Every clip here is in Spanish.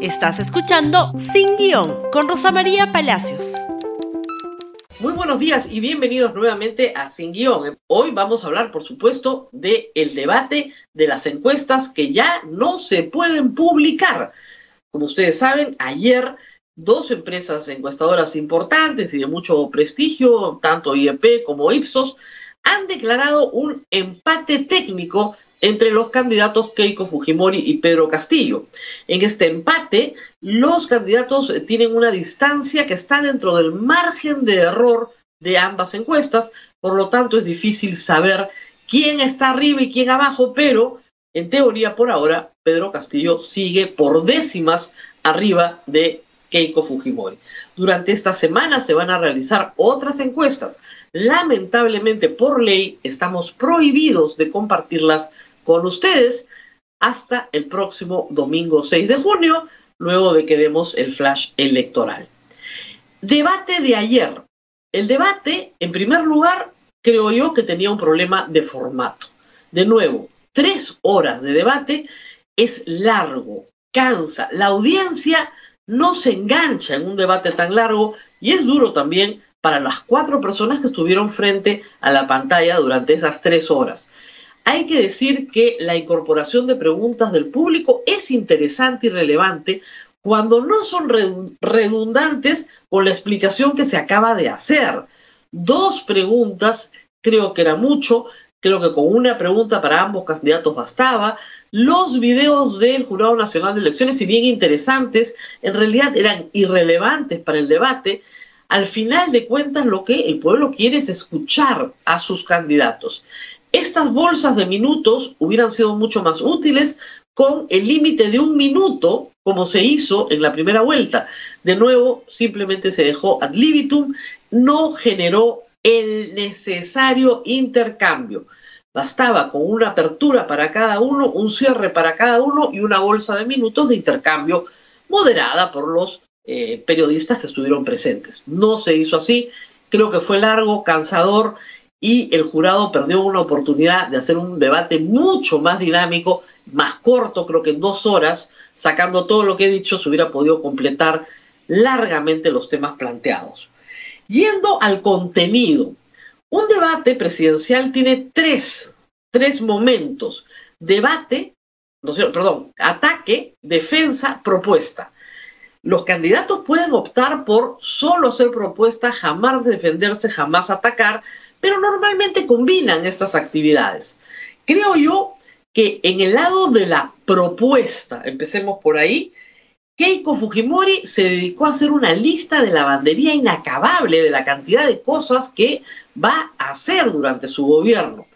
Estás escuchando Sin Guión con Rosa María Palacios. Muy buenos días y bienvenidos nuevamente a Sin Guión. Hoy vamos a hablar, por supuesto, del el debate de las encuestas que ya no se pueden publicar. Como ustedes saben, ayer dos empresas encuestadoras importantes y de mucho prestigio, tanto IEP como Ipsos, han declarado un empate técnico entre los candidatos Keiko Fujimori y Pedro Castillo. En este empate, los candidatos tienen una distancia que está dentro del margen de error de ambas encuestas, por lo tanto es difícil saber quién está arriba y quién abajo, pero en teoría por ahora Pedro Castillo sigue por décimas arriba de Keiko Fujimori. Durante esta semana se van a realizar otras encuestas. Lamentablemente, por ley, estamos prohibidos de compartirlas con ustedes hasta el próximo domingo 6 de junio, luego de que demos el flash electoral. Debate de ayer. El debate, en primer lugar, creo yo que tenía un problema de formato. De nuevo, tres horas de debate es largo, cansa. La audiencia no se engancha en un debate tan largo y es duro también para las cuatro personas que estuvieron frente a la pantalla durante esas tres horas. Hay que decir que la incorporación de preguntas del público es interesante y relevante cuando no son redundantes con la explicación que se acaba de hacer. Dos preguntas creo que era mucho, creo que con una pregunta para ambos candidatos bastaba. Los videos del Jurado Nacional de Elecciones, si bien interesantes, en realidad eran irrelevantes para el debate. Al final de cuentas, lo que el pueblo quiere es escuchar a sus candidatos. Estas bolsas de minutos hubieran sido mucho más útiles con el límite de un minuto, como se hizo en la primera vuelta. De nuevo, simplemente se dejó ad libitum, no generó el necesario intercambio. Bastaba con una apertura para cada uno, un cierre para cada uno y una bolsa de minutos de intercambio moderada por los eh, periodistas que estuvieron presentes. No se hizo así, creo que fue largo, cansador y el jurado perdió una oportunidad de hacer un debate mucho más dinámico, más corto, creo que en dos horas, sacando todo lo que he dicho, se hubiera podido completar largamente los temas planteados. Yendo al contenido, un debate presidencial tiene tres, tres momentos. Debate, no perdón, ataque, defensa, propuesta. Los candidatos pueden optar por solo hacer propuesta, jamás defenderse, jamás atacar, pero normalmente combinan estas actividades. Creo yo que en el lado de la propuesta, empecemos por ahí, Keiko Fujimori se dedicó a hacer una lista de lavandería inacabable de la cantidad de cosas que va a hacer durante su gobierno.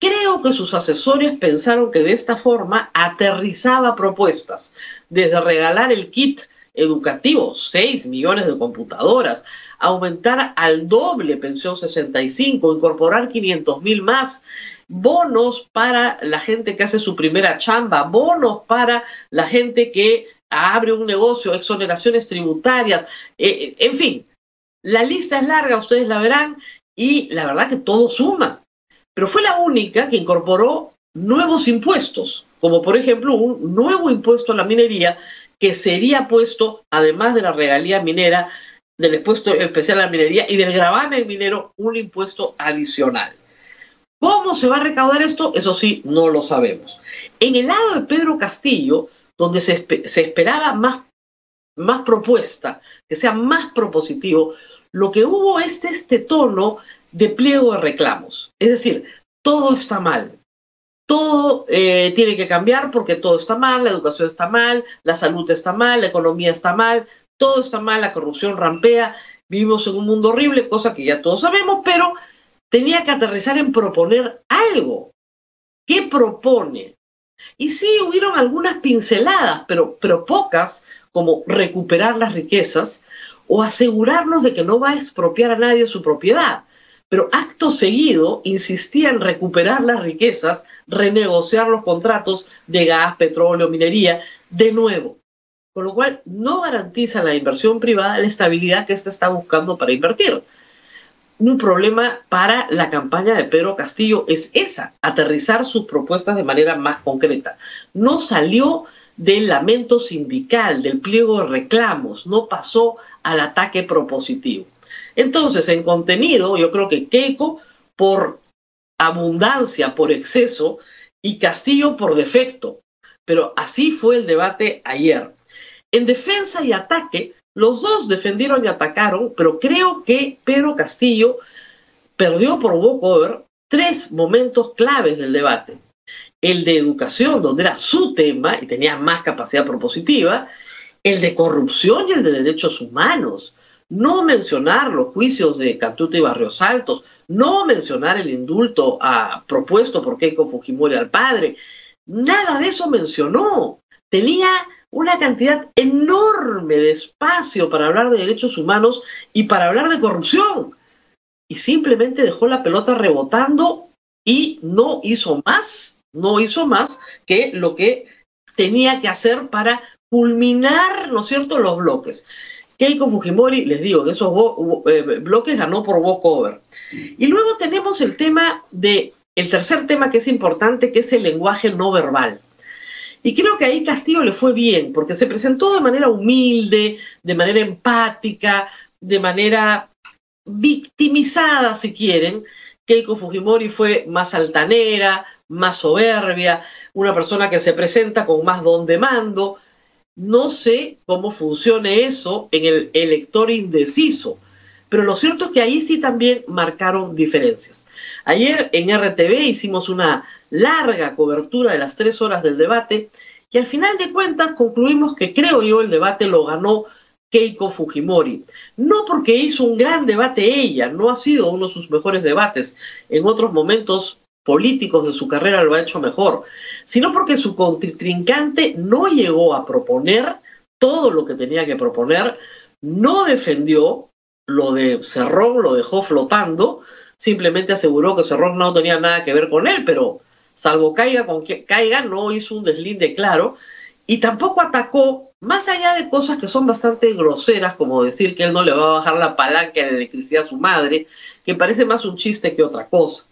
Creo que sus asesores pensaron que de esta forma aterrizaba propuestas, desde regalar el kit educativo, 6 millones de computadoras, aumentar al doble pensión 65, incorporar 500 mil más, bonos para la gente que hace su primera chamba, bonos para la gente que abre un negocio, exoneraciones tributarias, eh, eh, en fin, la lista es larga, ustedes la verán, y la verdad que todo suma. Pero fue la única que incorporó nuevos impuestos, como por ejemplo un nuevo impuesto a la minería que sería puesto, además de la regalía minera, del impuesto especial a la minería y del gravamen minero un impuesto adicional. ¿Cómo se va a recaudar esto? Eso sí, no lo sabemos. En el lado de Pedro Castillo, donde se, esperaba más, más propuesta, que sea más propositivo, lo que hubo es este tono de pliego de reclamos. Es decir, todo está mal. Todo eh, tiene que cambiar porque todo está mal, la educación está mal, la salud está mal, la economía está mal, todo está mal, la corrupción rampea, vivimos en un mundo horrible, cosa que ya todos sabemos, pero tenía que aterrizar en proponer algo. ¿Qué propone? Y sí, hubieron algunas pinceladas, pero, pero pocas, como recuperar las riquezas o asegurarnos de que no va a expropiar a nadie su propiedad. Pero acto seguido insistía en recuperar las riquezas, renegociar los contratos de gas, petróleo, minería, de nuevo con lo cual no garantiza la inversión privada la estabilidad que ésta está buscando para invertir. Un problema para la campaña de Pedro Castillo es esa, aterrizar sus propuestas de manera más concreta. No salió del lamento sindical, del pliego de reclamos, no pasó al ataque propositivo. Entonces, en contenido, yo creo que Keiko, por abundancia, por exceso, y Castillo por defecto. Pero así fue el debate ayer. En defensa y ataque, los dos defendieron y atacaron, pero creo que Pedro Castillo perdió por walkover tres momentos claves del debate el de educación, donde era su tema y tenía más capacidad propositiva, el de corrupción y el de derechos humanos. No mencionar los juicios de Catuta y Barrios Altos, no mencionar el indulto a, propuesto por Keiko Fujimori al padre. Nada de eso mencionó. Tenía una cantidad enorme de espacio para hablar de derechos humanos y para hablar de corrupción. Y simplemente dejó la pelota rebotando y no hizo más no hizo más que lo que tenía que hacer para culminar, ¿no es cierto?, los bloques. Keiko Fujimori, les digo, de esos eh, bloques ganó por walkover. Y luego tenemos el tema de, el tercer tema que es importante, que es el lenguaje no verbal. Y creo que ahí Castillo le fue bien, porque se presentó de manera humilde, de manera empática, de manera victimizada, si quieren. Keiko Fujimori fue más altanera, más soberbia, una persona que se presenta con más don de mando. No sé cómo funcione eso en el elector indeciso, pero lo cierto es que ahí sí también marcaron diferencias. Ayer en RTV hicimos una larga cobertura de las tres horas del debate y al final de cuentas concluimos que creo yo el debate lo ganó Keiko Fujimori. No porque hizo un gran debate ella, no ha sido uno de sus mejores debates. En otros momentos políticos de su carrera lo ha hecho mejor, sino porque su contrincante no llegó a proponer todo lo que tenía que proponer, no defendió lo de Cerrón, lo dejó flotando, simplemente aseguró que Cerrón no tenía nada que ver con él, pero salvo caiga con que caiga, no hizo un deslinde claro y tampoco atacó, más allá de cosas que son bastante groseras, como decir que él no le va a bajar la palanca de electricidad a su madre, que parece más un chiste que otra cosa.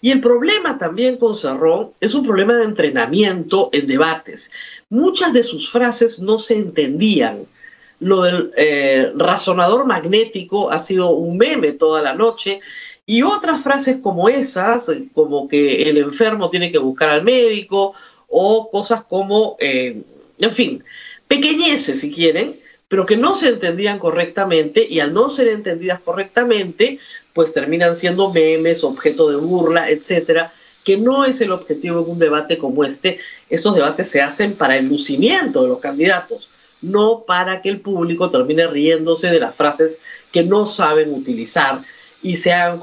Y el problema también con Cerrón es un problema de entrenamiento en debates. Muchas de sus frases no se entendían. Lo del eh, razonador magnético ha sido un meme toda la noche. Y otras frases como esas, como que el enfermo tiene que buscar al médico, o cosas como, eh, en fin, pequeñeces si quieren, pero que no se entendían correctamente y al no ser entendidas correctamente, pues terminan siendo memes, objeto de burla, etcétera, que no es el objetivo de un debate como este. Estos debates se hacen para el lucimiento de los candidatos, no para que el público termine riéndose de las frases que no saben utilizar y se hagan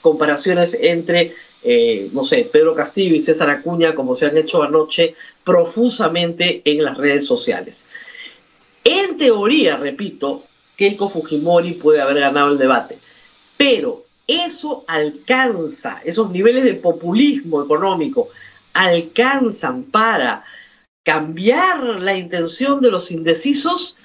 comparaciones entre, eh, no sé, Pedro Castillo y César Acuña, como se han hecho anoche profusamente en las redes sociales. En teoría, repito, Keiko Fujimori puede haber ganado el debate pero eso alcanza, esos niveles de populismo económico alcanzan para cambiar la intención de los indecisos,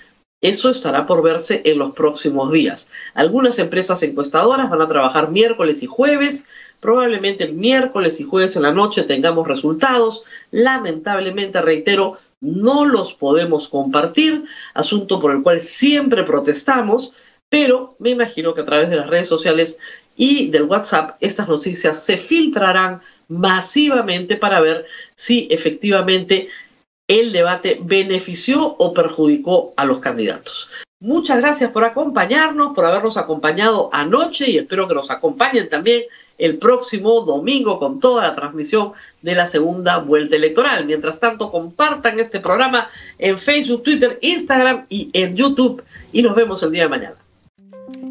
eso estará por verse en los próximos días. Algunas empresas encuestadoras van a trabajar miércoles y jueves, probablemente el miércoles y jueves en la noche tengamos resultados. Lamentablemente, reitero, no los podemos compartir, asunto por el cual siempre protestamos, pero me imagino que a través de las redes sociales y del WhatsApp estas noticias se filtrarán masivamente para ver si efectivamente el debate benefició o perjudicó a los candidatos. Muchas gracias por acompañarnos, por habernos acompañado anoche y espero que nos acompañen también el próximo domingo con toda la transmisión de la segunda vuelta electoral. Mientras tanto, compartan este programa en Facebook, Twitter, Instagram y en YouTube y nos vemos el día de mañana.